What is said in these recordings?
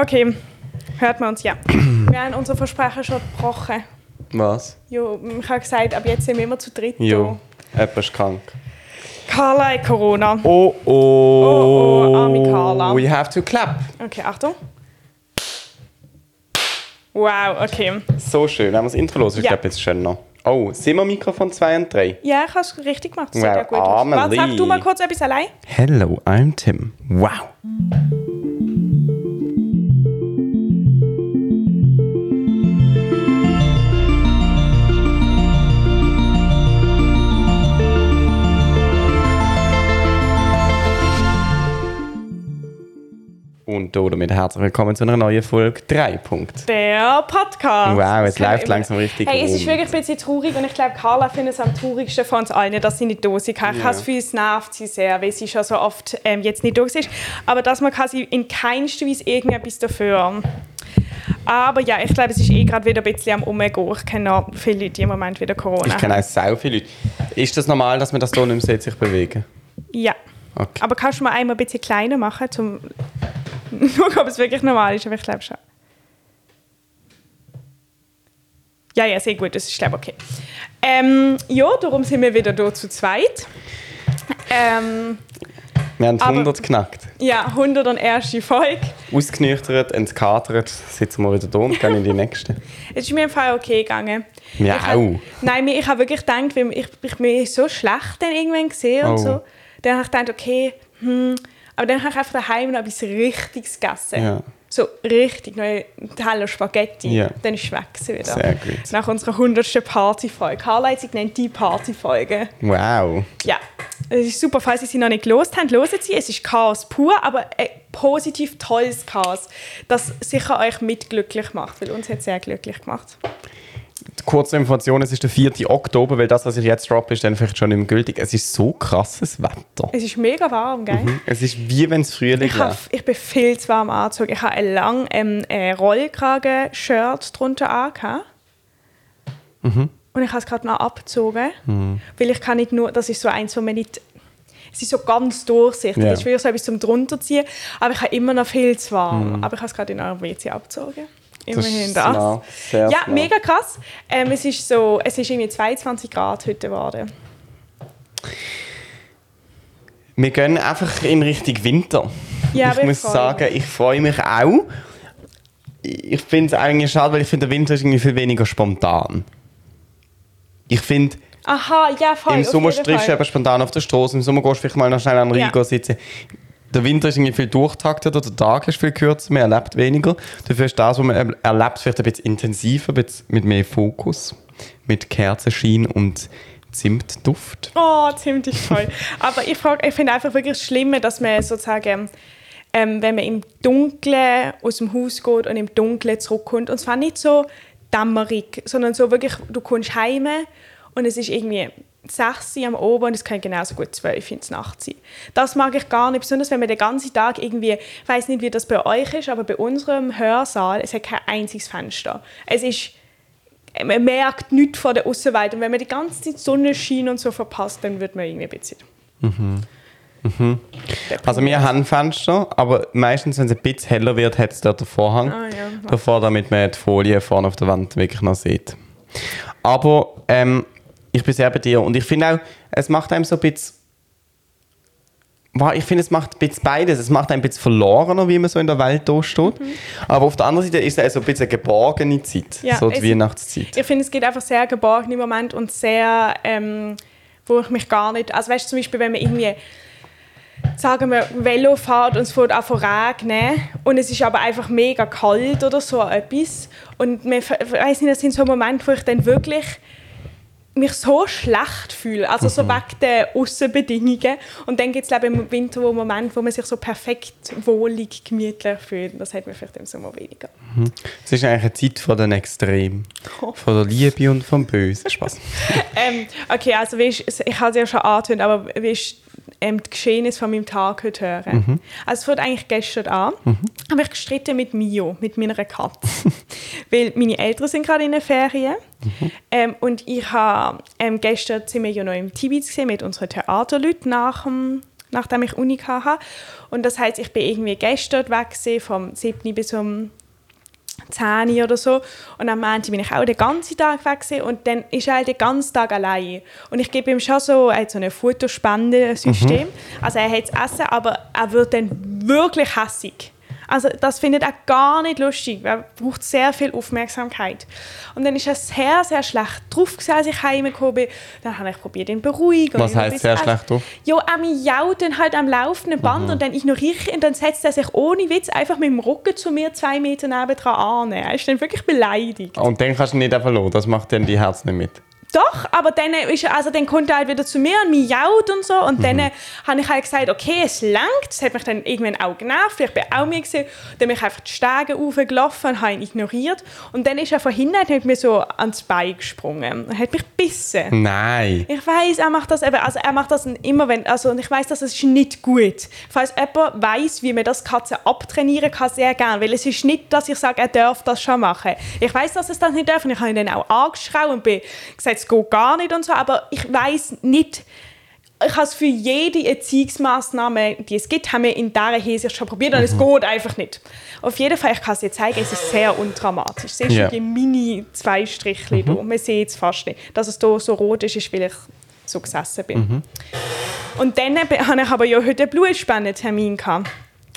Okay, hört man uns, ja. Wir haben unsere Versprechen schon gebrochen. Was? Jo, ich habe gesagt, ab jetzt sind wir immer zu dritt Jo, jemand ist krank. Carla hat Corona. Oh oh. Oh, oh, arme Carla. We have to clap. Okay, Achtung. Wow, okay. So schön. Wenn wir das Intro los, ich Ja. glaube jetzt schön noch. Oh, sind wir Mikrofon 2 und 3? Ja, ich habe es richtig gemacht. Das Wow, sieht ja gut aus. Warte, sag du mal kurz etwas allein. Hello, I'm Tim. Wow. Und damit herzlich willkommen zu einer neuen Folge 3. Punkt. Der Podcast. Wow, es läuft langsam richtig Hey, es ist wirklich ein bisschen traurig und ich glaube, Carla findet es am traurigsten von uns allen, dass sie nicht da sein kann. Ich habe das Gefühl, es nervt sie sehr, weil sie schon so oft ähm, jetzt nicht da ist. Aber dass man quasi in keinster Weise irgendetwas dafür. Aber ja, ich glaube, es ist eh gerade wieder ein bisschen am Umgehen. Ich kenne noch viele Leute, die im Moment wieder Corona Ich kenne auch sehr viele Leute. Ist das normal, dass man das hier nicht mehr sieht, sich bewegen? Ja. Okay. Aber kannst du mal einmal ein bisschen kleiner machen, um schauen, ob es wirklich normal ist? Aber ich glaube schon. Ja, ja, sehr gut, das ist glaube ich okay. Ähm, ja, darum sind wir wieder hier zu zweit. Ähm, Wir haben Aber- 100 geknackt. ja, 101. Folge. Ausgenüchtert, entkatert, sitzen wir wieder da und gehen in die nächste. Es ist mir im Fall okay gegangen. Mir ich hab- auch. Nein, mir- ich habe wirklich gedacht, weil ich, ich bin so schlecht dann irgendwann gesehen und Oh. so. Dann habe ich gedacht, okay, hm. Aber dann habe ich einfach daheim noch etwas Richtiges gegessen. Ja. So richtig, noch einen Teller Spaghetti. Ja. Dann ist es weg wieder. Sehr gut. Nach unserer 100. Partyfolge. Carla hat sie genannt, die Partyfolge. Wow. Ja, es ist super. Falls Sie sie noch nicht gelost haben, hören Sie. Es ist Chaos pur, aber ein positiv tolles Chaos, das sicher euch mitglücklich macht, weil uns hat es sehr glücklich gemacht. Kurze Information, es ist der 4. Oktober, weil das, was ich jetzt droppe, ist dann vielleicht schon nicht mehr gültig. Es ist so krasses Wetter. Es ist mega warm, gell? Es ist wie wenn es Frühling Ich, wäre. ich bin viel zu warm angezogen. Ich habe ein lang ähm, äh, Rollkragen-Shirt drunter angehabt. Mhm. Und ich habe es gerade noch abgezogen, weil ich kann nicht nur, das ist so eins, wo man nicht, es ist so ganz durchsichtig, Ja. es ist wirklich so etwas zum drunterziehen, aber ich habe immer noch viel zu warm. Mhm. Aber ich habe es gerade in eurem WC abgezogen. Das Immerhin das. smart, sehr ja, smart. mega krass. Ähm, es ist so, es ist irgendwie 22 Grad heute geworden. Wir gehen einfach in Richtung Winter. Ja, ich muss sagen, ich freue mich auch. Ich finde es eigentlich schade, weil ich finde, der Winter ist irgendwie viel weniger spontan. Ich finde, Aha, ja, voll. im Sommer triffst du eben spontan auf der Straße, im Sommer gehst du vielleicht mal noch schnell an den Ja. Rhein gehen sitzen. Der Winter ist irgendwie viel durchtakteter, der Tag ist viel kürzer, man erlebt weniger. Dafür ist das, was man erlebt, vielleicht ein bisschen intensiver, ein bisschen mit mehr Fokus, mit Kerzenschein und Zimtduft. Oh, ziemlich toll. Aber ich, ich finde einfach wirklich das Schlimme, dass man sozusagen, ähm, wenn man im Dunkeln aus dem Haus geht und im Dunkeln zurückkommt, und zwar nicht so dämmerig, sondern so wirklich, du kommst heim und es ist irgendwie 6 Uhr am Abend und es kann genauso gut 12 Uhr in der Nacht sein. Das mag ich gar nicht, besonders wenn man den ganzen Tag irgendwie, ich weiß nicht, wie das bei euch ist, aber bei unserem Hörsaal, es hat kein einziges Fenster. Es ist man merkt nichts von der Außenwelt. Und wenn man die ganze Zeit Sonnenschein und so verpasst, dann wird man irgendwie ein bisschen. Also wir haben Fenster, aber meistens, wenn es ein bisschen heller wird, hat es dort den Vorhang. Ah, ja. Davor, damit man die Folie vorne auf der Wand wirklich noch sieht. Aber ähm, ich bin sehr bei dir und ich finde auch, es macht einem so ein bisschen... Ich finde, es macht ein bisschen beides. Es macht ein bisschen verlorener, wie man so in der Welt da steht. Aber auf der anderen Seite ist es so ein bisschen eine geborgene Zeit, Mhm. Ja, so die es- Weihnachtszeit. Ich finde, es geht einfach sehr geborgen im Moment und sehr, ähm, wo ich mich gar nicht. Also, weißt du, zum Beispiel, wenn man irgendwie. Sagen wir, Velo fährt und es fährt auch von regnen und es ist aber einfach mega kalt oder so etwas. Und man, ich weiß nicht, das sind so Momente, wo ich dann wirklich mich so schlecht fühle, also so wegen der Aussenbedingungen. Und dann gibt es im Winter wo Momente, wo man sich so perfekt wohlig, gemütlich fühlt. Das hat man vielleicht im Sommer weniger. Es ist eigentlich eine Zeit von den Extremen. Von der Liebe und vom Bösen. Spaß. Ähm, okay, also wie ist, ich habe es ja schon angetönt, aber wie ist ähm, die Geschehnisse von meinem Tag heute hören? Also es fängt eigentlich gestern an, habe ich gestritten mit Mio, mit meiner Katze. Weil meine Eltern sind gerade in den Ferien ähm, und ich habe ähm, gestern sind wir ja noch im Tibet gesehen mit unseren Theaterleuten nach dem nachdem ich Uni hatte. Und das heißt, ich bin irgendwie gestern weg vom 7. bis um 10 oder so. Und am Montag bin ich auch den ganzen Tag weg gewesen, und dann ist er halt den ganzen Tag allein. Und ich gebe ihm schon so, er hat so ein Futterspendensystem. Mhm. Also er hat das Essen, aber er wird dann wirklich hässig. Also das findet er gar nicht lustig. Er braucht sehr viel Aufmerksamkeit. Und dann ist er sehr, sehr schlecht drauf, als ich heimgekommen bin. Dann habe ich probiert, ihn beruhigen. Was heißt sehr schlecht drauf? Ja, er miaut dann halt am laufenden Band mhm. und dann ignoriere ich ihn und dann setzt er sich ohne Witz einfach mit dem Rücken zu mir zwei Meter nebendran an. Er ist dann wirklich beleidigt. Und dann kannst du nicht einfach los. Das macht dann die Herz nicht mit. Doch, aber dann, ist, also dann kommt er halt wieder zu mir und miaut und so. Und mhm. dann habe ich halt gesagt, okay, es langt. Das hat mich dann irgendwann auch genervt. Ich bin auch mir gesehen. Dann bin ich einfach die Stege hochgelaufen und habe ihn ignoriert. Und dann ist er von hinten und hat mir so ans Bein gesprungen. Er hat mich gebissen. Nein. Ich weiß, er macht das eben, also er macht das immer, wenn, also und ich weiß, dass es ist nicht gut. Falls jemand weiß, wie man das Katze abtrainieren kann, sehr gerne. Weil es ist nicht, dass ich sage, er darf das schon machen. Ich weiß, dass es das nicht darf und ich habe ihn dann auch angeschrien und bin gesagt, es geht gar nicht und so, aber ich weiß nicht, ich habe es für jede Erziehungsmaßnahme, die es gibt, haben wir in dieser Hinsicht schon probiert und mhm. es geht einfach nicht. Auf jeden Fall, ich kann es dir zeigen, es ist sehr undramatisch. Siehst yeah. die mini zwei Striche mhm. da? Man sieht es fast nicht. Dass es hier so rot ist, ist, weil ich so gesessen bin. Mhm. Und dann habe ich aber ja heute einen Blutspendentermin gehabt.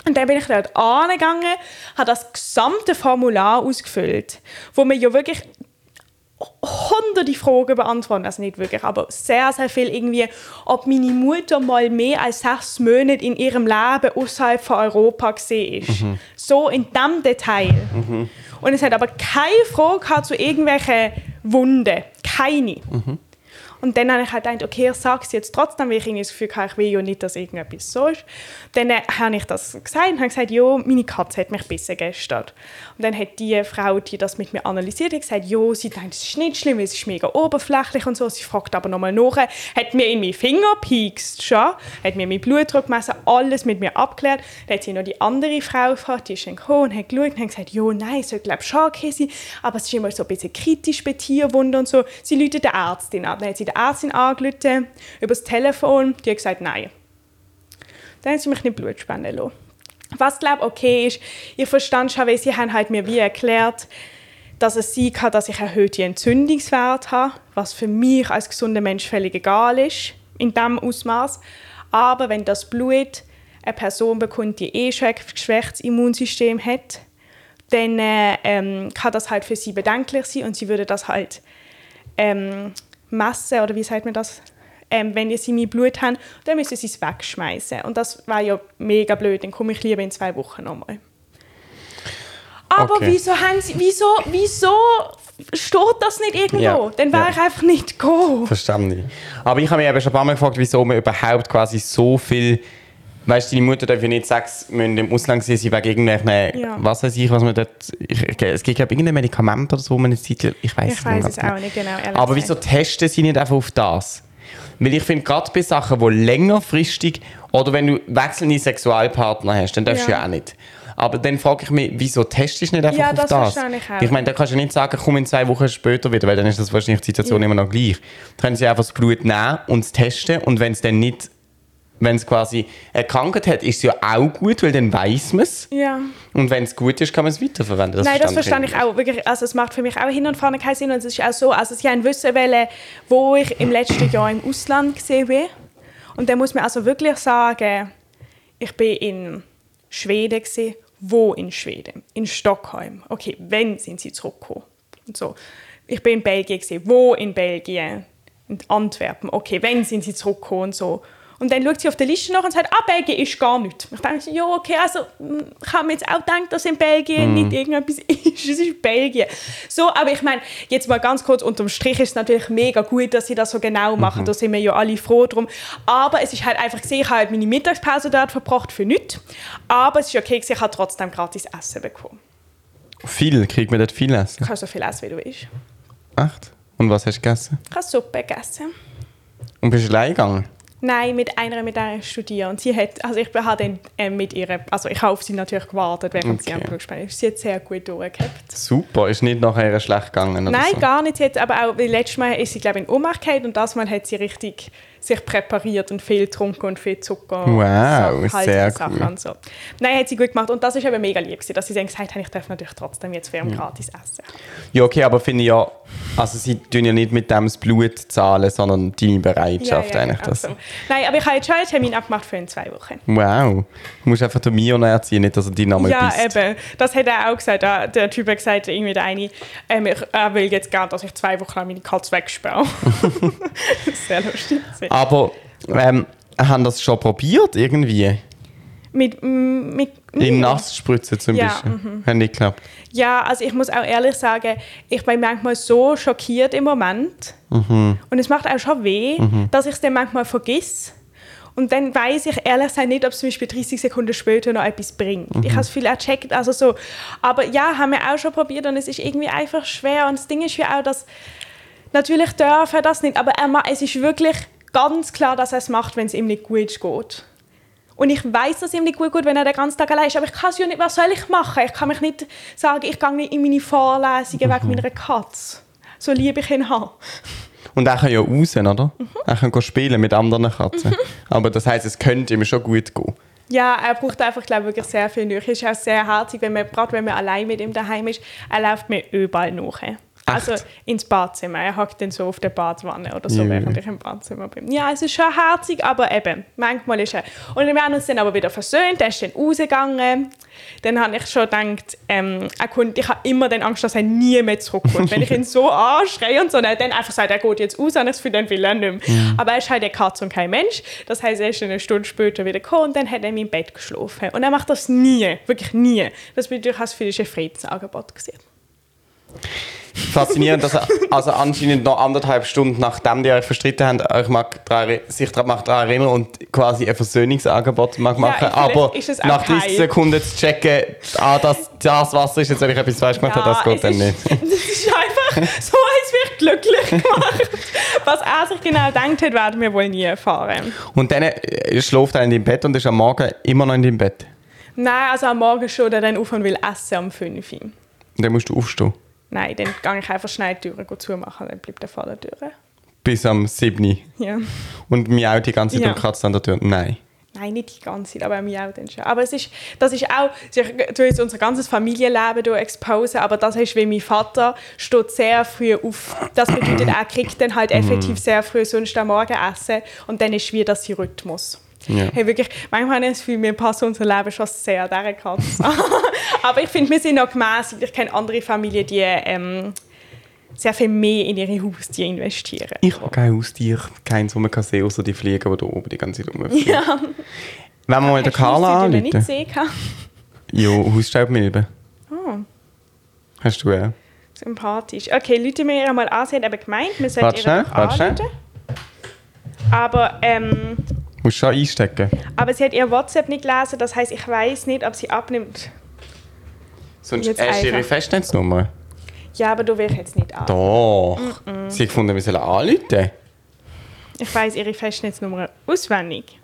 Und dann bin ich dort angegangen, habe das gesamte Formular ausgefüllt, wo man ja wirklich hunderte Fragen beantworten, also nicht wirklich, aber sehr, sehr viel irgendwie, ob meine Mutter mal mehr als sechs Monate in ihrem Leben außerhalb von Europa gesehen ist. Mhm. So in dem Detail. Mhm. Und es hat aber keine Frage zu irgendwelchen Wunden. Keine. Mhm. Und dann habe ich halt gedacht, okay, ich sage es jetzt trotzdem, weil ich irgendwie das Gefühl habe, ich will ja nicht, dass irgendetwas so ist. Dann äh, habe ich das gesagt und habe gesagt, ja, meine Katze hat mich bissen gestern. Und dann hat die Frau, die das mit mir analysiert hat, gesagt, ja, sie denkt, es ist nicht schlimm, es ist mega oberflächlich und so. Sie fragt aber nochmal nach, hat mir in meinen Finger gepiekst schon, hat mir meinen Blutdruck gemessen, alles mit mir abgeklärt. Dann hat sie noch die andere Frau gefragt, die ist dann gekommen und hat geschaut und hat gesagt, ja, nein, es sollte glaube ich schon sein, aber es ist immer so ein bisschen kritisch bei Tierwunden und so. Sie läutet der Ärztin ab. Dann hat sie der Ärztin angerufen, über das Telefon, die hat gesagt, nein. Dann haben sie mich nicht Blut spenden lassen. Was glaube okay ist, ich verstand schon, weil sie haben halt mir wie erklärt, dass es sein kann, dass ich erhöhte Entzündungswerte habe, was für mich als gesunder Mensch völlig egal ist, in diesem Ausmaß. Aber wenn das Blut eine Person bekommt, die eh schon ein geschwächtes Immunsystem hat, dann äh, ähm, kann das halt für sie bedenklich sein und sie würde das halt ähm, messen, oder wie sagt man das? Ähm, wenn sie mein Blut haben, dann müssen sie es wegschmeißen. Und das war ja mega blöd, dann komme ich lieber in zwei Wochen nochmal. Aber okay. wieso, haben sie, wieso, wieso steht das nicht irgendwo? Ja. Dann wäre ja. ich einfach nicht gekommen. Verstanden. Aber ich habe mich eben schon ein paar Mal gefragt, wieso man überhaupt quasi so viel Weißt du, deine Mutter darf ja nicht sechs Monate im Ausland sein, sie wegen irgendwelchen, ja. was weiß ich, was man dort, ich, es gibt ja irgendein Medikament oder so, man eine Zeit, ich weiß ich weiß es auch nicht genau. Aber wieso testen sie nicht einfach auf das? Weil ich finde, gerade bei Sachen, die längerfristig, oder wenn du wechselnde Sexualpartner hast, dann darfst ja. du ja auch nicht. Aber dann frage ich mich, wieso testest du nicht einfach ja, auf das? das? Ich, auch. ich meine, da kannst du nicht sagen, komm in zwei Wochen später wieder, weil dann ist das wahrscheinlich die Situation ja. immer noch gleich. Dann können sie einfach das Blut nehmen und es testen und wenn es dann nicht wenn es quasi eine Krankheit hat, ist es ja auch gut, weil dann weiß man es. Ja. Und wenn es gut ist, kann man es weiterverwenden. Das Nein, das verstehe ich auch. Wirklich, also es macht für mich auch hin und vorne keinen Sinn. Und es ist auch so, also sie haben wissen wollen, wo ich im letzten Jahr im Ausland gesehen bin. Und dann muss man also wirklich sagen, ich bin in Schweden gesehen. Wo in Schweden? In Stockholm. Okay, wenn sind sie zurückgekommen? Und so. Ich bin in Belgien gesehen. Wo in Belgien? In Antwerpen. Okay, wenn sind sie zurückgekommen? Und so. Und dann schaut sie auf der Liste nach und sagt, ah, Belgien ist gar nichts. Ich denke, ja, okay, also hm, ich habe mir jetzt auch gedacht, dass in Belgien mm. nicht irgendetwas ist. Es ist Belgien. So, aber ich meine, jetzt mal ganz kurz, unterm Strich ist es natürlich mega gut, dass sie das so genau machen. Mhm. Da sind wir ja alle froh drum. Aber es ist halt einfach gesehen, ich habe halt meine Mittagspause dort verbracht für nichts. Aber es ist okay, ich habe trotzdem gratis Essen bekommen. Viel? Kriegt man dort viel Essen? Du kannst so viel essen, wie du willst. Echt? Und was hast du gegessen? Ich habe Suppe gegessen. Und bist du allein gegangen? Nein, mit einer, mit der ich studiere. Und sie hat, also ich habe dann äh, mit ihr, also ich habe auf sie natürlich gewartet, während Okay. sie am Berufsspanisch ist. Sie hat sehr gut durchgehabt. Super, ist nicht nachher schlecht gegangen oder Nein, so? gar nicht. Sie hat, aber auch, weil letztes Mal ist sie, glaube ich, in Ohnmacht gefallen und das Mal hat sie richtig sich präpariert und viel getrunken und viel Zucker und Wow, Sa- sehr Sachen cool. und so. Nein, hat sie gut gemacht und das ist eben mega lieb gewesen, dass sie dann gesagt hat, ich darf natürlich trotzdem jetzt für ihn gratis essen. Ja, okay, aber finde ich ja, also sie tun ja nicht mit dem das Blut zahlen, sondern deine Bereitschaft eigentlich. genau Das. so. Nein, aber ich habe jetzt schon einen Termin abgemacht für in zwei Wochen. Wow. Du musst einfach den Mio erziehen, nicht, dass er deinen Namen Ja, bist. eben. Das hat er auch gesagt. Der, der Typ hat gesagt, irgendwie der eine, ähm, ich, er will jetzt gerne, dass ich zwei Wochen lang meine Katze wegsperre. Sehr lustig. Aber ähm, haben das schon probiert irgendwie? Mit, mit, In Nassspritzen zum Ja, Beispiel? Hat nicht geklappt. Ja, also ich muss auch ehrlich sagen, ich bin manchmal so schockiert im Moment. Mhm. Und es macht auch schon weh, dass ich es dann manchmal vergiss. Und dann weiß ich ehrlich gesagt nicht, ob es zum Beispiel 30 Sekunden später noch etwas bringt. Mhm. Ich habe es viel ercheckt, also so. Aber ja, haben wir auch schon probiert und es ist irgendwie einfach schwer. Und das Ding ist ja auch, dass natürlich dürfen das nicht, aber er ma- es ist wirklich ganz klar, dass er es macht, wenn es ihm nicht gut geht. Und ich weiß, dass ihm nicht gut geht, wenn er den ganzen Tag allein ist. Aber ich kann es ja nicht. Was soll ich machen? Ich kann mich nicht sagen, ich gehe nicht in meine Vorlesungen wegen meiner Katze. So lieb ich ihn habe. Und er kann ja raus, oder? Mhm. Er kann spielen mit anderen Katzen. Aber das heisst, es könnte ihm schon gut gehen. Ja, er braucht einfach, glaube ich, wirklich sehr viel Nähe. Es ist auch sehr herzig, wenn man, gerade wenn man allein mit ihm daheim ist. Er läuft mir überall nach. Also ins Badzimmer. Er hockt dann so auf der Badwanne oder so, Jö. während ich im Badzimmer bin. Ja, es ist schon herzig, aber eben, manchmal ist er... Und wir haben uns dann aber wieder versöhnt, er ist dann rausgegangen. Dann habe ich schon gedacht, ähm, er kommt, ich habe immer dann Angst, dass er nie mehr zurückkommt. Wenn ich ihn so anschreie und so, und er dann einfach sagt, er geht jetzt raus, und ich Gefühl, dann will er nicht mehr. Aber er ist halt eine Katze und kein Mensch. Das heißt, er ist eine Stunde später wieder gekommen und dann hat er in meinem Bett geschlafen. Und er macht das nie, wirklich nie. Das bedeutet, als für ein Friedensangebot gesehen. Faszinierend, dass er also anscheinend noch anderthalb Stunden nachdem die euch verstritten haben, euch mag daran, sich daran erinnern und quasi ein Versöhnungsangebot mag machen. vielleicht aber nach 30 heil. Sekunden zu checken, ah, das, das Wasser ist jetzt, wenn ich etwas falsch gemacht habe, das geht dann nicht. Das ist einfach so, als wäre ich glücklich gemacht. Was er sich genau gedacht hat, werden wir wohl nie erfahren. Und dann äh, schläft er in deinem Bett und ist am Morgen immer noch in deinem Bett. Nein, also am Morgen schon, der dann auf und will essen um 5 Uhr. Und dann musst du aufstehen. Nein, dann gehe ich einfach schnell die Türen zumachen, dann bleibt er vor der Tür. Bis am 7. Ja. Und miau die ganze Zeit Ja. und kratzt an der Tür. Nein. Nein, nicht die ganze Zeit, aber mir auch dann schon. Aber es ist, das ist auch, ich tue jetzt unser ganzes Familienleben hier exposen, aber das ist, wie mein Vater steht sehr früh auf. Das bedeutet, er kriegt dann halt effektiv sehr früh sonst am Morgen essen und dann ist wie das sein Rhythmus. Ja. Hey, wirklich, manchmal habe ich das Gefühl, wir passen unser Leben schon sehr dieser Katze an. Aber ich finde, wir sind noch gemäßigt. Ich kenne andere Familien, die ähm, sehr viel mehr in ihre Haustiere investieren. Ich habe kein Haustier, keins, wo man kann sehen, außer die Fliegen, die da oben die ganze Zeit rumfliegen. Ja. Wenn wir mal den die man nicht anrufen. sehen kann? Ja, Hausstaubmilbe. Oh. Hast du auch? Sympathisch. Okay, Leute mir ihr mal an, sie hat eben gemeint, wir sollten ihr anrufen. Aber, ähm, Musst schon einstecken. aber sie hat ihr WhatsApp nicht gelesen, das heißt, ich weiß nicht, ob sie abnimmt. Sonst Jetzt hast du ihre. Festnetznummer. Ja, aber du willst jetzt nicht an. Doch. Sie hat gefunden, wir sollen anrufen. Ich weiß ihre Festnetznummer auswendig.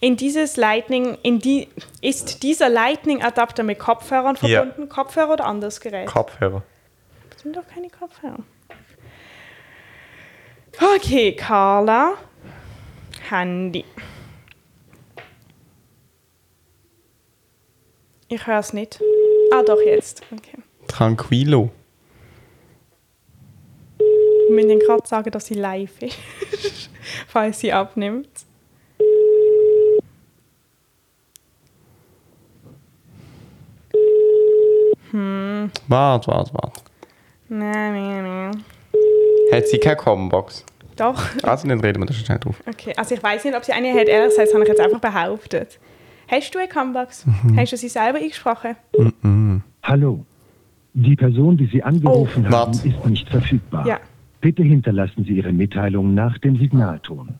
In dieses Lightning, in die, ist dieser Lightning-Adapter mit Kopfhörern Ja. verbunden? Kopfhörer oder anderes Gerät? Kopfhörer. Das sind doch keine Kopfhörer. Okay, Carla. Handy. Ich höre es nicht. Ah, doch, jetzt. Okay. Tranquilo. Wir müssen ihnen gerade sagen, dass sie live ist. Falls sie abnimmt. Warte, warte, warte. Nein, nein, nein. Hat sie keine Combox? Doch. Also, dann reden wir da schon schnell drauf. Okay, also ich weiß nicht, ob sie eine hat. Ehrlich gesagt, das habe ich jetzt einfach behauptet. Hast du eine Combox? Hast du sie selber eingesprochen? Hallo. Die Person, die Sie angerufen Oh. haben, ist nicht verfügbar. Ja. Bitte hinterlassen Sie Ihre Mitteilung nach dem Signalton.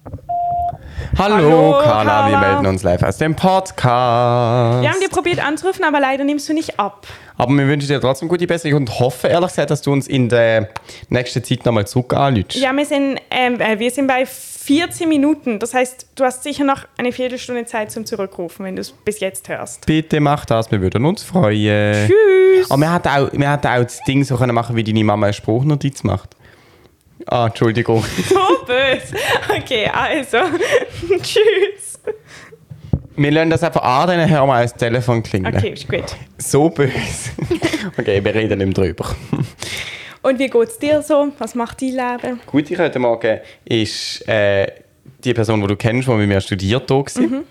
Hallo, Hallo, Carla, wir Carla. melden uns live aus dem Podcast. Wir haben dir probiert anzurufen, aber leider nimmst du nicht ab. Aber wir wünschen dir trotzdem gute Besserung und hoffen ehrlich gesagt, dass du uns in der nächsten Zeit nochmal zurück anrufst. Ja, wir sind, ähm, äh, wir sind bei 14 Minuten. Das heißt, du hast sicher noch eine Viertelstunde Zeit zum Zurückrufen, wenn du es bis jetzt hörst. Bitte mach das, wir würden uns freuen. Tschüss. Aber wir hätten auch, wir hätten auch das Ding so können machen, wie deine Mama eine Spruchnotiz macht. Ah, Entschuldigung. So böse. Okay, also. Tschüss. Wir lassen das einfach an, dann hören wir das Telefon klingeln. Okay, ist gut. So böse. okay, wir reden nicht mehr drüber. Und wie geht's dir so? Was macht dein Leben? Gut, ich heute Morgen ist äh, die Person, die du kennst, die mit mir studiert, da gewesen.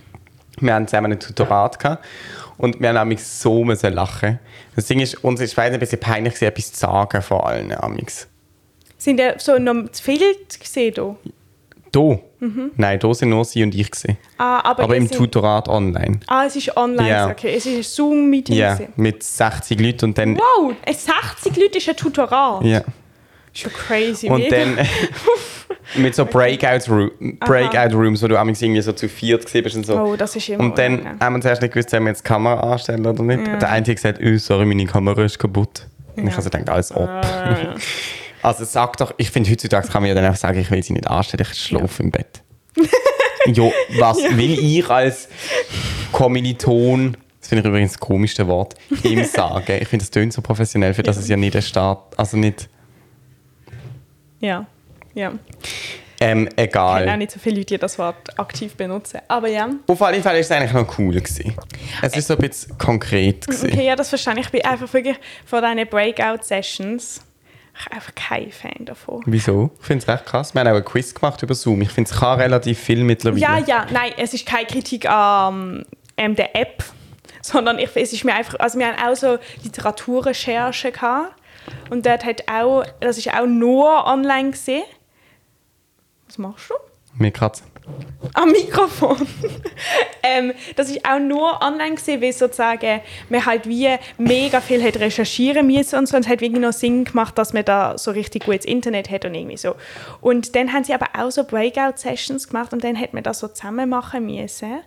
Wir haben zusammen ein Tutorat gehabt. Und wir haben amix so müssen lachen. Das Ding ist, uns ist beiden ein bisschen peinlich, etwas zu sagen vor allen amix. Sind ja so noch zu viel gesehen hier? Da? Nein, da sind nur sie und ich gewesen. Ah, aber, Aber im sind- Tutorat online. Ah, es ist online. Ja. Okay, es ist ein Zoom-Meeting. Ja, mit 60 Leuten und dann... Wow, ein 60 Leute ist ein Tutorat. Ja. Schon crazy. Und mega. dann mit so Breakout, Ru Breakout Rooms, wo du irgendwie so zu viert gesehen bist und so. Oh, das ist immer Und dann unangenehm. haben wir zuerst nicht gewusst, sollen wir jetzt die Kamera anstellen oder nicht. Ja. Der eine hat gesagt, oh, sorry, meine Kamera ist kaputt. Und ich Ja. also gedacht, als ob. Ah. Also sag doch, ich finde heutzutage kann man ja dann einfach sagen, ich will sie nicht anstellen, ich schlafe im Bett. jo, was will ich als Kommiliton, das finde ich übrigens das komischste Wort, ihm sagen? Ich finde, das tönt so professionell, für das es ja nicht ein Staat, also nicht, Ja, ja. ähm, Ich kenne auch egal. nicht so viele Leute, die das Wort aktiv benutzen. Aber ja. Auf alle Fälle ist es eigentlich noch cool gewesen. Es ist so ein bisschen konkret gewesen. Okay, ja, das verstehe ich. Ich bin einfach wirklich von diesen Breakout-Sessions ich bin einfach kein Fan davon. Wieso? Ich finde es recht krass. Wir haben auch ein Quiz gemacht über Zoom. Ich finde, es kann relativ viel mittlerweile. Ja, ja, nein, es ist keine Kritik an ähm, der App, sondern ich, es ist mir einfach, also wir haben auch so Literaturrecherche gehabt und dort hat auch, das ist auch nur online gesehen. Was machst du? Mir kratzt. Am Mikrofon. ähm, das ist auch nur online gesehen, weil sozusagen man halt wie mega viel hat recherchieren müssen und so. Es hat wirklich noch Sinn gemacht, dass man da so richtig gutes Internet hat und irgendwie so. Und dann haben sie aber auch so Breakout-Sessions gemacht und dann hat man das so zusammen machen müssen.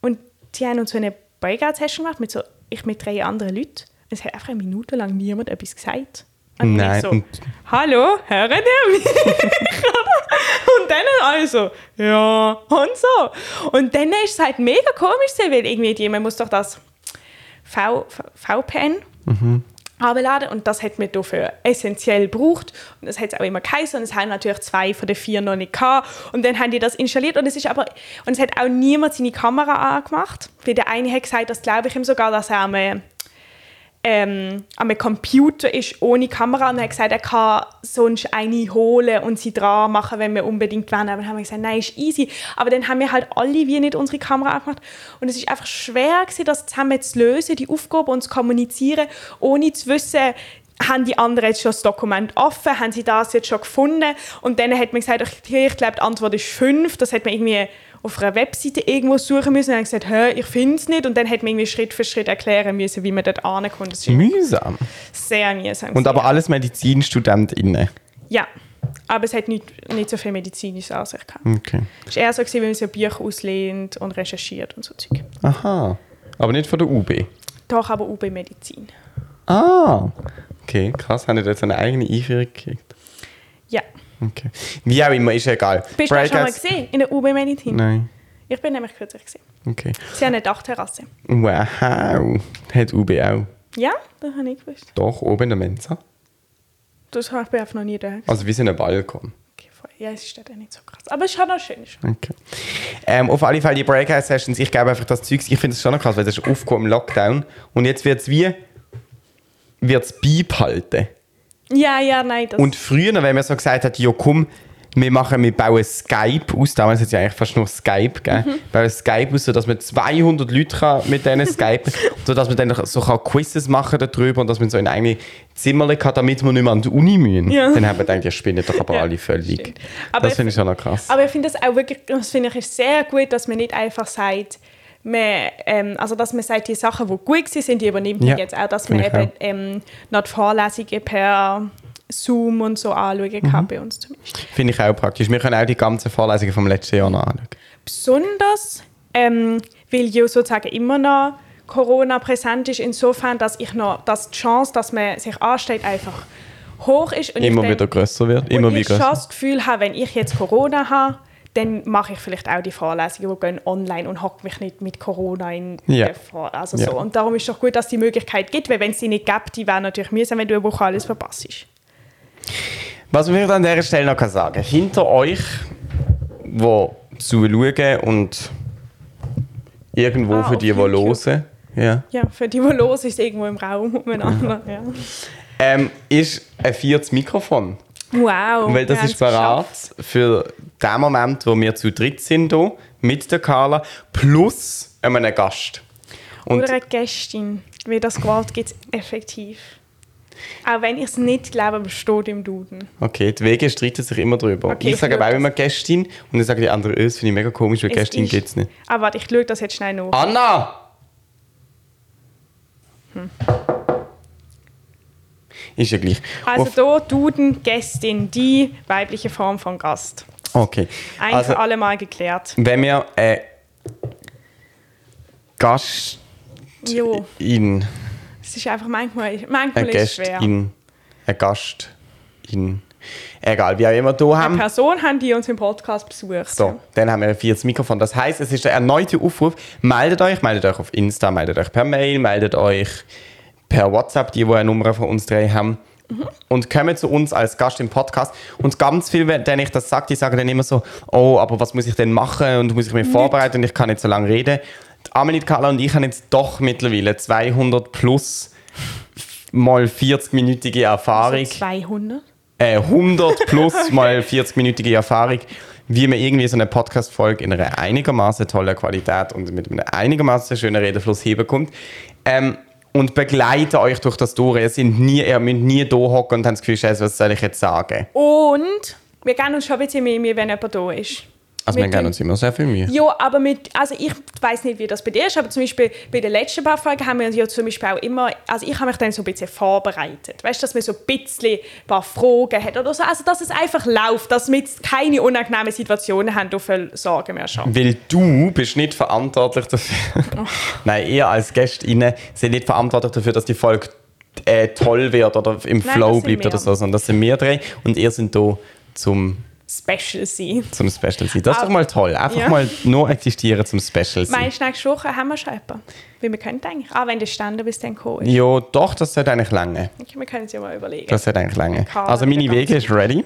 Und die haben uns so eine Breakout-Session gemacht mit so, ich mit drei anderen Leuten. Es hat einfach eine Minute lang niemand etwas gesagt. Und Nein, so, hallo, hören ihr mich? und dann also, ja, und so. Und dann ist es halt mega komisch, weil irgendwie die, man muss doch das v, V- VPN abladen und das hat man dafür essentiell gebraucht. Und das hat es auch immer geheißen und es haben natürlich zwei von den vier noch nicht gehabt. Und dann haben die das installiert und es ist aber und es hat auch niemand seine Kamera angemacht. Weil der eine hat gesagt, das glaube ich ihm sogar, dass er am ähm, am Computer ist ohne Kamera und er hat gesagt, er kann sonst eine holen und sie dran machen, wenn wir unbedingt wollen. Aber dann haben wir gesagt, nein, ist easy. Aber dann haben wir halt alle wie nicht unsere Kamera angemacht und es ist einfach schwer gewesen, das zusammen zu lösen, die Aufgabe und zu kommunizieren, ohne zu wissen, haben die anderen jetzt schon das Dokument offen, haben sie das jetzt schon gefunden und dann hat man gesagt, ich, ich glaube, die Antwort ist fünf. Das hat man irgendwie auf einer Webseite irgendwo suchen müssen und dann gesagt, hä, ich finde es nicht und dann hat man irgendwie Schritt für Schritt erklären müssen, wie man dort ankommt. Das ist Mühsam. sehr mühsam. Und aber alles MedizinstudentInnen. Ja, aber es hat nicht, nicht so viel medizinisches an sich gehabt. Okay. Es war eher so, gewesen, wie man so Bücher auslehnt und recherchiert und so Zeug. Aha. Aber nicht von der UB. Doch aber UB Medizin. Ah. Okay, krass. Haben die so eine eigene Einführung gekriegt? Ja. Okay. Wie auch immer, ist egal. Bist du das schon mal gesehen in der UB Medizin? Nein. Ich bin nämlich kürzlich gesehen. Okay. Sie haben eine Dachterrasse. Wow. Hat UB auch. Ja, das habe ich gewusst. Doch, oben in der Mensa. Das habe ich einfach noch nie da. gewesen. Also wie so ein Balkon. Okay, voll. ja, es ist auch nicht so krass. Aber es ist auch schön. Ist. Okay. Ähm, auf alle Fälle die Breakout-Sessions, ich glaube einfach das Zeug, ich finde es schon noch krass, weil das ist aufgekommen im Lockdown und jetzt wird es wie wird es beibehalten. Ja, ja, nein. Das Und früher, wenn man so gesagt hat, ja komm, wir machen, wir bauen Skype aus, damals hat es ja eigentlich fast nur Skype gegeben, Mhm. bauen Skype aus, sodass man 200 Leute kann mit denen Skype sodass man dann so kann Quizzes machen darüber und dass man so in eigene Zimmer hat, damit wir nicht mehr an die Uni müssen. Ja. Dann haben wir gedacht, ja spinnen doch aber Ja, alle völlig. das finde ich schon noch krass. Aber ich finde das auch wirklich, das finde ich sehr gut, dass man nicht einfach sagt, man, ähm, also dass man sagt, die Sachen, die gut sind, die übernimmt man Ja, jetzt auch, dass man eben ähm, noch die Vorlesungen per Zoom und so anschauen Mhm. kann bei uns zumindest. Finde ich auch praktisch. Wir können auch die ganzen Vorlesungen vom letzten Jahr noch anschauen. besonders, ähm, weil ja sozusagen immer noch Corona präsent ist, insofern, dass ich noch, dass die Chance, dass man sich ansteht, einfach hoch ist. Und Immer denk- wieder grösser wird. Immer und wieder ich grösser. das Gefühl habe, wenn ich jetzt Corona habe, dann mache ich vielleicht auch die Vorlesungen, die gehen online und hocke mich nicht mit Corona in Ja. also Ja. so. Und darum ist es doch gut, dass es die Möglichkeit gibt, weil wenn es die nicht gibt, die wäre natürlich mühsam, wenn du eine Woche alles verpasst. Was ich an dieser Stelle noch kann sagen hinter euch, wo zuschauen und irgendwo Ah, für die, die hören, ja, Ja, für die, die los ist, irgendwo im Raum umeinander. Ja. ähm, ist ein viertes Mikrofon. Wow. Weil das ist parat für den Moment, wo wir zu dritt sind hier, mit der Carla, plus einem Gast. Und Oder eine Gästin, weil das Wort gibt es effektiv. Auch wenn ich es nicht glaube, aber steht im Duden. okay, die Wege streiten sich immer drüber. Okay, ich sage aber immer Gästin und dann sagen die anderen, «Öh, das finde ich mega komisch, weil Es Gästin gibt es nicht. Aber warte, ich schaue das jetzt schnell nach. Anna! Ist ja gleich. Also da Duden, Gästin, die weibliche Form von Gast. okay. Ein Also, für alle Mal geklärt. wenn wir äh, Gastin, Jo, es ist einfach manchmal, manchmal eine ist schwer. Gästin, eine Gastin, egal, wie auch immer hier Eine haben. Person haben, die uns im Podcast besucht. So, dann haben wir ein viertes Mikrofon. Das heißt, es ist der erneute Aufruf. Meldet euch, meldet euch auf Insta, meldet euch per Mail, meldet euch per WhatsApp, die, die eine Nummer von uns drei haben. Und kommt zu uns als Gast im Podcast. Und ganz viel, wenn ich das sage, die sagen dann immer so, oh, aber was muss ich denn machen und muss ich mich vorbereiten und ich kann nicht so lange reden. Amelie, Carla und ich haben jetzt doch mittlerweile 200 plus mal 40-minütige Erfahrung So 200. äh, 100 plus mal 40-minütige Erfahrung, wie man irgendwie so eine Podcast-Folge in einer einigermaßen tollen Qualität und mit einem einigermaßen schönen Redefluss hinbekommt. Ähm, und begleiten euch durch das durch. Ihr, sind nie, ihr müsst nie da hocken und habt das Gefühl, was soll ich jetzt sagen? Und wir geben uns schon ein bisschen mehr wenn jemand da ist. Also wir geben uns immer sehr viel Mühe. Ja, aber mit, also ich weiß nicht, wie das bei dir ist, aber zum Beispiel bei den letzten paar Folgen haben wir ja zum Beispiel auch immer, also ich habe mich dann so ein bisschen vorbereitet. Weißt du, dass man so ein bisschen ein paar Fragen hat oder so. Also, dass es einfach läuft, dass wir jetzt keine unangenehmen Situationen haben, dafür sorgen wir schon. Weil du bist nicht verantwortlich dafür. Nein, ihr als Gästinnen seid nicht verantwortlich dafür, dass die Folge äh, toll wird oder im Nein, Flow sind bleibt oder so, sondern das sind wir drei und ihr sind da zum Special sein. zum Special sein. Das ist doch mal toll. Einfach Ja. mal nur existieren zum Special sein. Meinst du, nächste Woche haben wir schon jemanden? Weil wir könnten eigentlich, ah, wenn der Ständer bis dann gekommen ist. Ja, doch, das sollte eigentlich lange. Okay, wir können es ja mal überlegen. Das sollte eigentlich lange. Also meine Wege ist ready.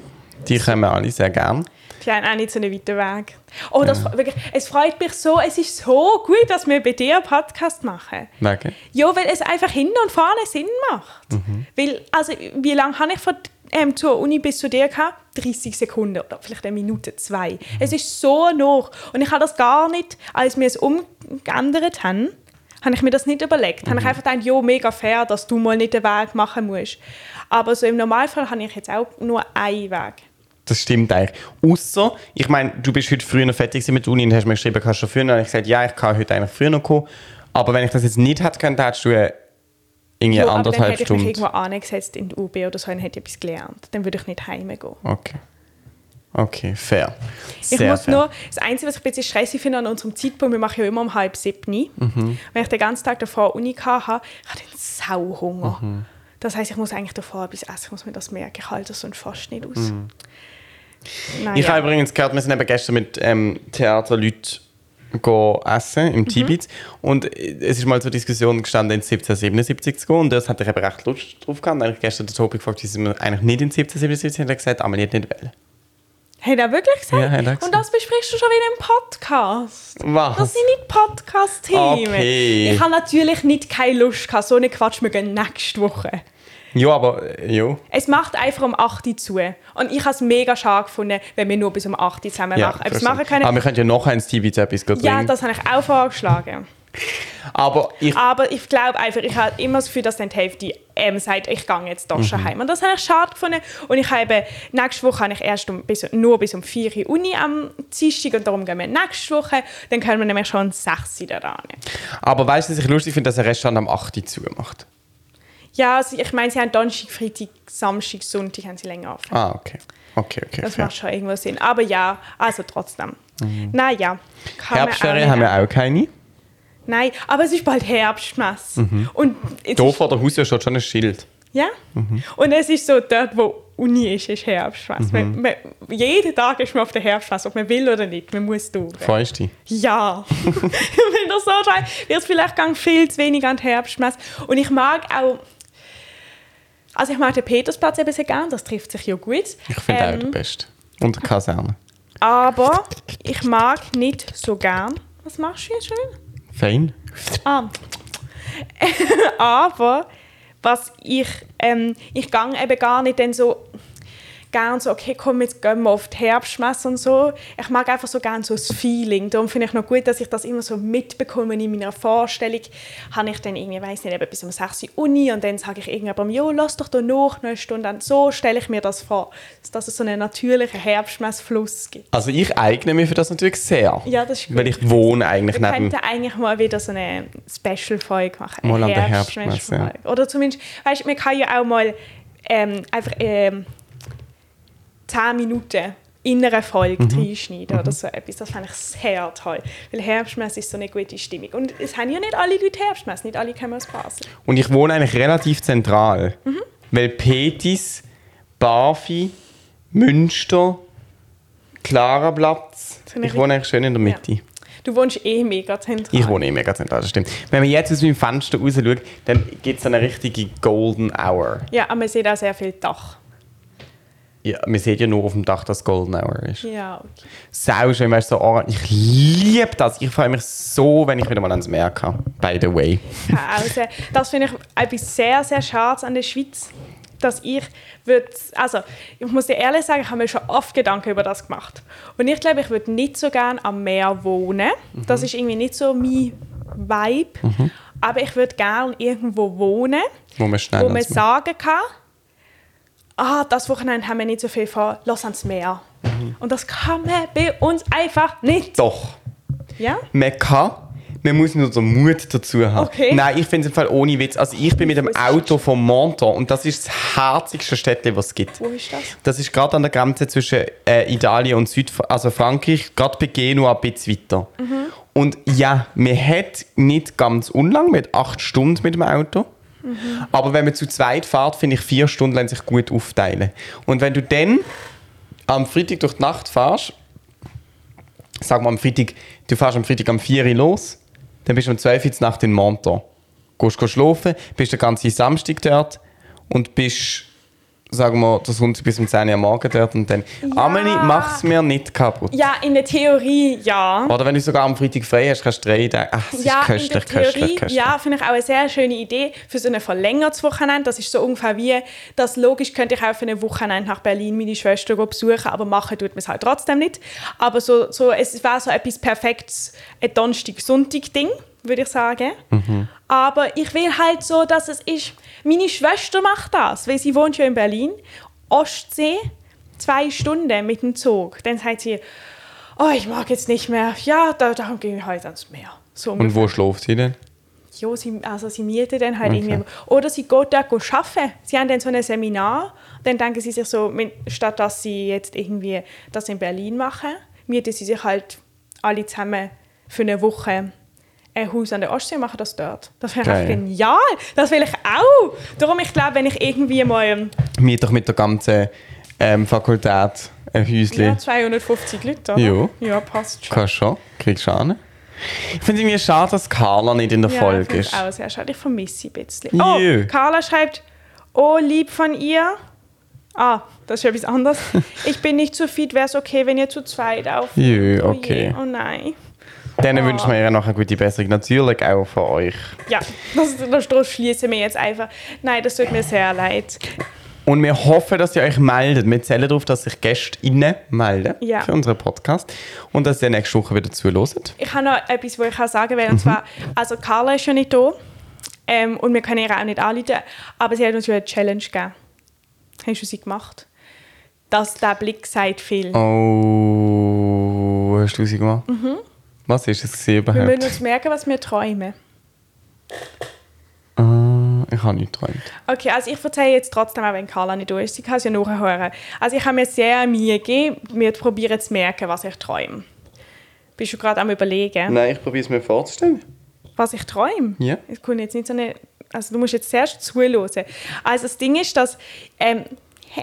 Die können wir alle sehr gern. Die haben auch nicht so einen weiten Weg. Oh, das, wirklich, es freut mich so, es ist so gut, dass wir bei dir einen Podcast machen. Wegen? Ja, weil es einfach hinten und vorne Sinn macht. Mhm. Weil, also, wie lange habe ich von ähm, zur Uni bis zu dir gehabt? 30 Sekunden oder vielleicht eine Minute, zwei. Mhm. Es ist so noch. Und ich habe das gar nicht, als wir es umgeändert haben, habe ich mir das nicht überlegt. Habe ich Mhm. einfach gedacht, ja, mega fair, dass du mal nicht den Weg machen musst. Aber so im Normalfall habe ich jetzt auch nur einen Weg. Das stimmt eigentlich. Außer, ich meine, du bist heute früher noch fertig mit der Uni und hast mir geschrieben, kannst du schon früher? Und ich gesagt, ja, ich kann heute eigentlich früher noch kommen. Aber wenn ich das jetzt nicht hätte können, hättest du irgendwie Ja, aber dann anderthalb hätte ich mich Stunden. irgendwo angesetzt in die UB oder so und hätte etwas gelernt. Dann würde ich nicht heimgehen. Okay. Okay, fair. Ich Sehr muss fair. nur, das Einzige, was ich ein bisschen stressig finde an unserem Zeitpunkt, wir machen ja immer um halb sieben. Mhm. Wenn ich den ganzen Tag davor Uni hatte, ich hatte einen Sauhunger. Mhm. Das heisst, ich muss eigentlich davor etwas essen, ich muss mir das merken. Ich halte das sonst fast nicht aus. Mhm. Naja. Ich habe übrigens gehört, wir sind eben gestern mit ähm, Theaterleuten go essen Mhm. im Tibet und äh, es ist mal zur Diskussion gestanden, ins 1777 zu gehen und das hatte ich eben recht Lust drauf gehabt. Dann habe ich gestern den Tobi gefragt, wieso wir eigentlich nicht ins 1777 und er hat gesagt, Amelie hat nicht wollen. Hat er wirklich gesagt? Ja, hat er gesagt. Und das besprichst du schon wieder im Podcast. Was? Das sind nicht Podcast-Themen. Okay. Ich habe natürlich nicht keine Lust gehabt. So eine Quatsch, wir gehen nächste Woche. Ja, aber äh, ja. Es macht einfach um 8 Uhr zu. Und ich habe es mega schade gefunden, wenn wir nur bis um 8 Uhr zusammen ja machen. Aber machen können. Aber wir können ja nachher ins Tibet etwas gehen ja, das habe ich auch vorgeschlagen. Aber ich, Aber ich glaube einfach, ich habe immer das Gefühl, dass dann die Hälfte ähm, sagt, ich gehe jetzt doch Mhm. schon heim. Und das habe ich schade gefunden. Und ich habe, nächste Woche habe ich erst um, bis, nur bis um 4 Uhr Uni am Dienstag und darum gehen wir nächste Woche. Dann können wir nämlich schon um 6 Uhr da ran. aber weißt du, was ich lustig finde, dass ein Restaurant am 8 Uhr zumacht? Ja, also ich meine, sie haben Donnerstag, Freitag, Samstag, Sonntag haben sie länger auf. Ah, okay. Okay, okay. Das fair. macht schon irgendwo Sinn. Aber ja, also trotzdem. Naja. kann man Herbstferien haben wir auch keine. Nein, aber es ist bald Herbstmesse. Und jetzt Hier ist, vor der Haustür steht schon ein Schild. ja? Und es ist so, dort wo Uni ist, ist Herbstmesse. Man, man, jeden Tag ist man auf der Herbstmesse, ob man will oder nicht. Man muss durch. Freust du dich? Ja. Wenn das so schreibt, wird es vielleicht viel zu wenig an die Herbstmesse. Und ich mag auch... Also ich mag den Petersplatz eben sehr gern, das trifft sich ja gut. Ich finde auch Ähm, der Beste. Und der Kaserne. Aber ich mag nicht so gern... Was machst du jetzt schon? Fein. Ah. Aber was ich, ähm, ich gang eben gar nicht dann so gern so, okay, komm, jetzt gehen wir auf die Herbstmesse und so. Ich mag einfach so gern so das Feeling. Darum finde ich noch gut, dass ich das immer so mitbekomme in meiner Vorstellung. Habe ich dann irgendwie, weiß nicht, eben bis um 6 Uhr Uni und dann sage ich irgendjemandem, jo, lass doch da noch eine Stunde an. So stelle ich mir das vor, dass es so einen natürlichen Herbstmessfluss gibt. Also ich eigne mich für das natürlich sehr. Ja, das ist gut. Weil ich wohne eigentlich Wir neben... könnten eigentlich mal wieder so eine Special-Folge machen. Mal an der Herbstmesse- ja. Oder zumindest, weißt du, man kann ja auch mal ähm, einfach ähm, 10 Minuten in einer Folge Mhm. reinschneiden oder so etwas. Das fand ich sehr toll. Weil Herbstmesse ist so eine gute Stimmung. Und es haben ja nicht alle Leute Herbstmesse, nicht alle kommen aus Basel. Und ich wohne eigentlich relativ zentral. Mhm. Weil Petis, Barfi, Münster, Klaraplatz. Finde ich wohne eigentlich schön in der Ja. Mitte. Du wohnst eh mega zentral. Ich wohne eh mega zentral, das stimmt. Wenn man jetzt aus meinem Fenster raus schaut, dann gibt es eine richtige Golden Hour. Ja, aber man sieht auch sehr viel Dach. Ja, man sieht ja nur auf dem Dach, dass Golden Hour ist. Ja, okay. Sau schön, weißt du, so orange. Ich liebe das. Ich freue mich so, wenn ich wieder mal ans Meer kann. By the way. Ja, also, das finde ich etwas sehr, sehr Schades an der Schweiz. Dass ich würde, also ich muss dir ehrlich sagen, ich habe mir schon oft Gedanken über das gemacht. Und ich glaube, ich würde nicht so gerne am Meer wohnen. Das ist irgendwie nicht so mein Vibe. Aber ich würde gerne irgendwo wohnen, Wo man wo man sagen kann, ah, das Wochenende haben wir nicht so viel vor, lass ans Meer. Und das kann man bei uns einfach nicht. Doch. Ja? Man kann, man muss nur den Mut dazu haben. Okay. Nein, ich finde es im Fall ohne Witz. Also ich bin mit dem Auto von Monton und das ist das herzigste Städtchen, was es gibt. Wo ist das? Das ist gerade an der Grenze zwischen äh, Italien und Süd also Frankreich, gerade bei Genua ein bisschen weiter. Und ja, man hat nicht ganz unlang, mit acht Stunden mit dem Auto. Aber wenn man zu zweit fährt, finde ich, vier Stunden lassen sich gut aufteilen. Und wenn du dann am Freitag durch die Nacht fährst, sag mal am Freitag, du fährst am Freitag am 4 Uhr los, dann bist du um 12 Uhr Nacht in Monton. Gehst gehst schlafen, bist den ganzen Samstag dort und bist, sagen wir, der Sonntag bis um 10 Uhr am Morgen dort und dann, Amelie, mach's mir nicht kaputt. Ja, in der Theorie ja. Oder wenn du sogar am Freitag frei hast, kannst du drei Tage, ach, es Ja, ist köstlich, in der köstlich, Theorie, köstlich. ja, finde ich auch eine sehr schöne Idee für so ein verlängertes Wochenende. Das ist so ungefähr wie, das logisch könnte ich auch für ein Wochenende nach Berlin meine Schwester besuchen, aber machen tut man es halt trotzdem nicht. Aber so, so, es war so etwas perfektes, ein Donnerstag-Sonntag-Ding, würde ich sagen. Mhm. Aber ich will halt so, dass es ist, meine Schwester macht das, weil sie wohnt ja in Berlin, Ostsee, zwei Stunden mit dem Zug. Dann sagt sie, oh, ich mag jetzt nicht mehr, ja, da, darum gehen wir heute ans Meer. So Und wo schläft sie denn? ja, sie, also sie mieten dann halt irgendwie. Oder sie geht dort arbeiten. Sie haben dann so ein Seminar. Dann denken sie sich so, statt dass sie jetzt irgendwie das in Berlin machen, mieten sie sich halt alle zusammen für eine Woche ein Haus an der Ostsee machen das dort. Das wäre Geil. genial. Das will ich auch. Darum, ich glaube, wenn ich irgendwie mal ähm, Miet doch mit der ganzen ähm, Fakultät ein Häuschen. ja, 250 Leute, oder? Ja. Ja, passt schon. Kannst schon, kriegst du an. Ich finde es irgendwie schade, dass Carla nicht in der Ja, Folge ist. ich auch sehr schade. Ich vermisse sie ein bisschen. Oh, Jö. Carla schreibt, oh, lieb von ihr. Ah, das ist etwas anderes. ich bin nicht so fit, wäre es okay, wenn ihr zu zweit auf. Jö, Oh okay. je, Oh nein. Dann Oh. wünschen wir ihr noch eine gute Besserung. Natürlich auch von euch. Ja, das, das, das schließen wir jetzt einfach. Nein, das tut mir sehr leid. Und wir hoffen, dass ihr euch meldet. Wir zählen darauf, dass sich GästInnen melden Ja. für unseren Podcast. Und dass ihr nächste Woche wieder zuhören. Ich habe noch etwas, was ich auch sagen will. Mhm. Und zwar, also Carla ist ja nicht da. Ähm, und wir können ihr auch nicht anrufen. Aber sie hat uns ja eine Challenge gegeben. Hast du sie gemacht? Dass der Blick sagt viel. Oh, hast du sie gemacht? Was ist es Mhm. Wir müssen überhaupt? uns merken, was wir träumen. Ah, ich habe nicht geträumt. Okay, also ich erzähle jetzt trotzdem, auch wenn Carla nicht da ist. Sie kann es ja nachher hören. Also ich habe mir sehr Mühe gegeben, mir zu probieren zu merken, was ich träume. Bist du gerade am überlegen, Nein, ich probiere es mir vorzustellen. was ich träume? Ja. Es kommt jetzt nicht so eine... Also du musst jetzt zuerst zuhören. Also das Ding ist, dass ähm,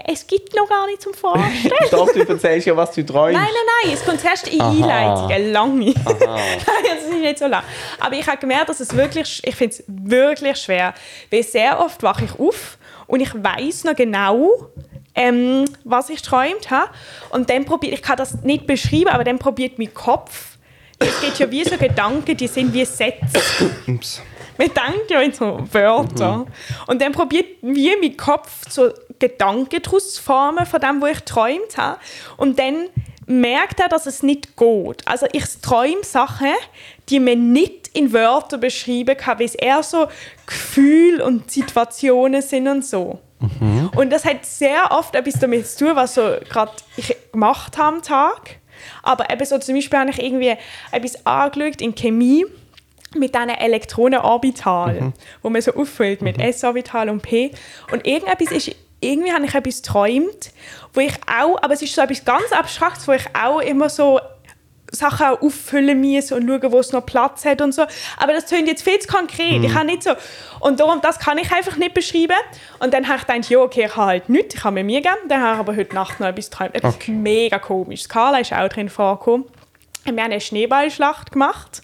es gibt noch gar nicht zum Vorstellen. Doch, du erzählst ja, was du träumst. Nein, nein, nein, es kommt zuerst in. Einleitung, eine lange. das ist nicht so lang. Aber ich habe gemerkt, dass es wirklich, ich finde es wirklich schwer, weil sehr oft wache ich auf und ich weiß noch genau, ähm, was ich geträumt habe. Und dann probiert, ich kann das nicht beschreiben, aber dann probiert mein Kopf, es geht ja wie so Gedanken, die sind wie Sätze. Ups. Man denkt ja in so Wörter. Und dann probiert wie mein Kopf so Gedanken daraus formen von dem, was ich geträumt habe. Und dann merkt er, dass es nicht geht. Also ich träume Sachen, die man nicht in Wörtern beschreiben kann, weil es eher so Gefühle und Situationen sind und so. Und das hat sehr oft etwas damit zu tun, was so gerade ich gemacht habe am Tag. Aber eben so zum Beispiel habe ich irgendwie etwas angeschaut in Chemie mit diesen Elektronenorbitalen, wo man so auffüllt mit S-Orbital und P. Und irgendetwas ist, irgendwie habe ich etwas geträumt, wo ich auch, aber es ist so etwas ganz Abstraktes, wo ich auch immer so Sachen auch auffüllen muss und schauen, wo es noch Platz hat und so. Aber das klingt jetzt viel zu konkret. Ich habe nicht so... Und darum, das kann ich einfach nicht beschreiben. Und dann habe ich gedacht, ja, okay, ich habe halt nichts, ich habe mir mir gegeben. Dann habe ich aber heute Nacht noch etwas geträumt. Etwas Okay. mega komisch. Carla ist auch drin vorgekommen. Wir haben eine Schneeballschlacht gemacht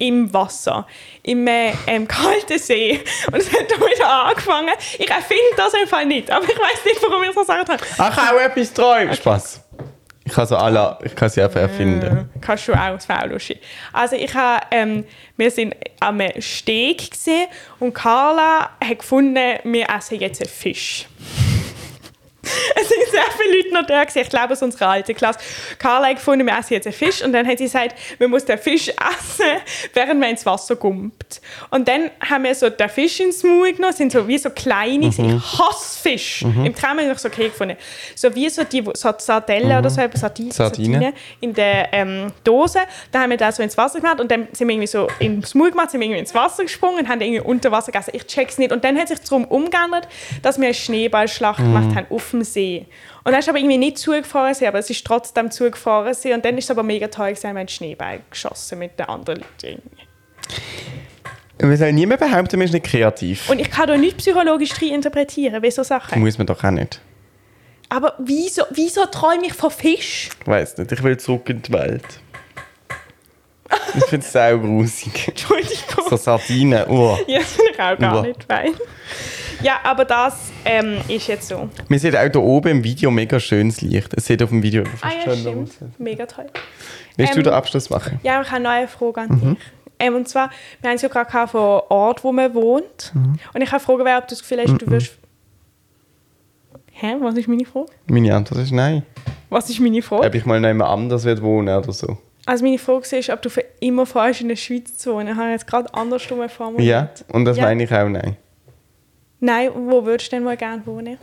im Wasser, im äh, ähm, kalten See. Und es hat dann wieder angefangen. Ich erfinde das einfach nicht, aber ich weiß nicht, warum ich so gesagt habe. Ach, auch etwas träumen. Spaß. Ich kann so alle, ich kann sie einfach erfinden. Kannst du auch, das wäre auch lustig. Also ich habe, ähm, wir sind am Steg gesehen und Carla hat gefunden, wir essen jetzt einen Fisch. Es sind sehr viele Leute noch da gewesen. Ich glaube, aus unserer alten Klasse. Carla hat gefunden, wir essen jetzt einen Fisch. Und dann hat sie gesagt, wir müssen den Fisch essen, während man ins Wasser kommt. Und dann haben wir so den Fisch ins Maul genommen, sind so wie so kleine, ich hasse Fisch. Im Traum habe ich noch so okay gefunden. So wie so die so Sardellen oder so, Sardine, Sardine. Sardine in der ähm, Dose. Dann haben wir das so ins Wasser gemacht und dann sind wir irgendwie so ins Maul gemacht, sind wir irgendwie ins Wasser gesprungen und haben irgendwie unter Wasser gegessen. Ich check's nicht. Und dann hat sich darum umgeändert, dass wir eine Schneeballschlacht gemacht haben auf dem See. Und dann ist aber irgendwie nicht zugefahren See, aber es ist trotzdem zugefahren See. Und dann ist es aber mega toll gewesen, wir haben Schneeball geschossen mit den anderen Leuten. Wir sollen niemand behaupten, man ist nicht kreativ. Und ich kann da nicht psychologisch interpretieren, wie so Sachen. Muss man doch auch nicht. Aber wieso, wieso träume ich von Fisch? Ich weiß nicht, ich will zurück in die Welt. Ich finde es auch grusig. Entschuldigung. So Sardinen, oh. Ja, das finde ich auch gar Uah. nicht fein. Ja, aber das ähm, ist jetzt so. Wir sehen auch hier oben im Video mega schönes Licht. Es sieht auf dem Video Ah ja, schön stimmt. aus. Mega toll. Willst du Ähm, den Abschluss machen? Ja, ich habe eine neue Frage an dich. Ähm, und zwar, wir haben es ja gerade von Ort, wo man wohnt. Und ich habe Frage, ob du das Gefühl hast, du wirst... Hä? Was ist meine Frage? Meine Antwort ist nein. Was ist meine Frage? Ob ich mal noch jemand anders wohnen oder so. Also meine Frage ist, ob du für immer vorhast in der Schweiz zu wohnen. Ich habe jetzt gerade andersrum formuliert. Ja, und das Ja. meine ich auch nein. Nein, wo würdest du denn mal gerne wohnen?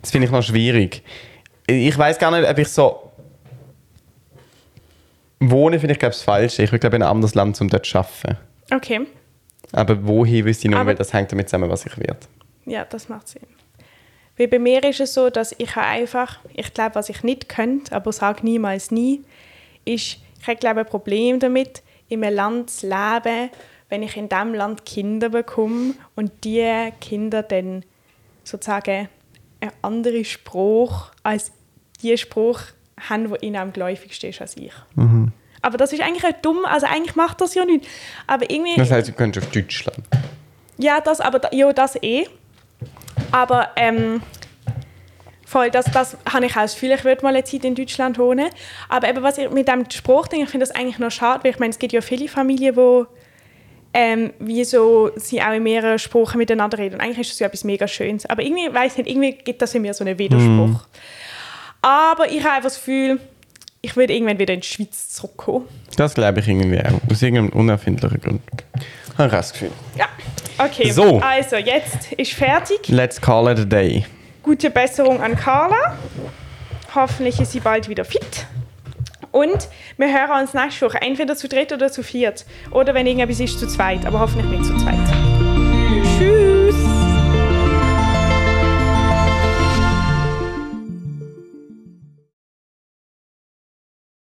Das finde ich noch schwierig. Ich weiß gar nicht, ob ich so. Wohnen finde ich, glaube das Falsche. Ich würde, glaube in ein anderes Land, um dort zu arbeiten. Okay, Aber wohin wüsste ich nicht, weil das hängt damit zusammen, was ich werde. ja, das macht Sinn. Weil bei mir ist es so, dass ich einfach, ich glaube, was ich nicht könnte, aber sage niemals nie, ist, ich habe, glaube ein Problem damit, in einem Land zu leben, wenn ich in diesem Land Kinder bekomme und die Kinder dann sozusagen einen anderen Spruch als die Spruch haben, der ihnen am geläufigsten ist als ich. Aber das ist eigentlich auch dumm, also eigentlich macht das ja nicht. Aber irgendwie... Das heißt, du könntest auf Deutschland. Ja, das, aber ja, das eh. Aber ähm, voll, das, das habe ich auch das Gefühl, ich würde mal eine Zeit in Deutschland wohnen. Aber eben, was ich mit dem Spruch denke, ich finde das eigentlich noch schade, weil ich meine, es gibt ja viele Familien, wo ähm, wie so sie auch in mehreren Sprachen miteinander reden. Und eigentlich ist das ja etwas mega Schönes. Aber irgendwie, weiß nicht, irgendwie gibt das in mir so einen Widerspruch. Aber ich habe einfach das Gefühl, ich würde irgendwann wieder in die Schweiz zurückkommen. Das glaube ich irgendwie auch. Aus irgendeinem unerfindlichen Grund. Habe ich das Gefühl. Ja, okay. So. Also, jetzt ist fertig. Let's call it a day. Gute Besserung an Carla. Hoffentlich ist sie bald wieder fit. Und wir hören uns nächste Woche entweder zu dritt oder zu viert. Oder wenn irgendetwas ist, zu zweit. Aber hoffentlich nicht zu zweit.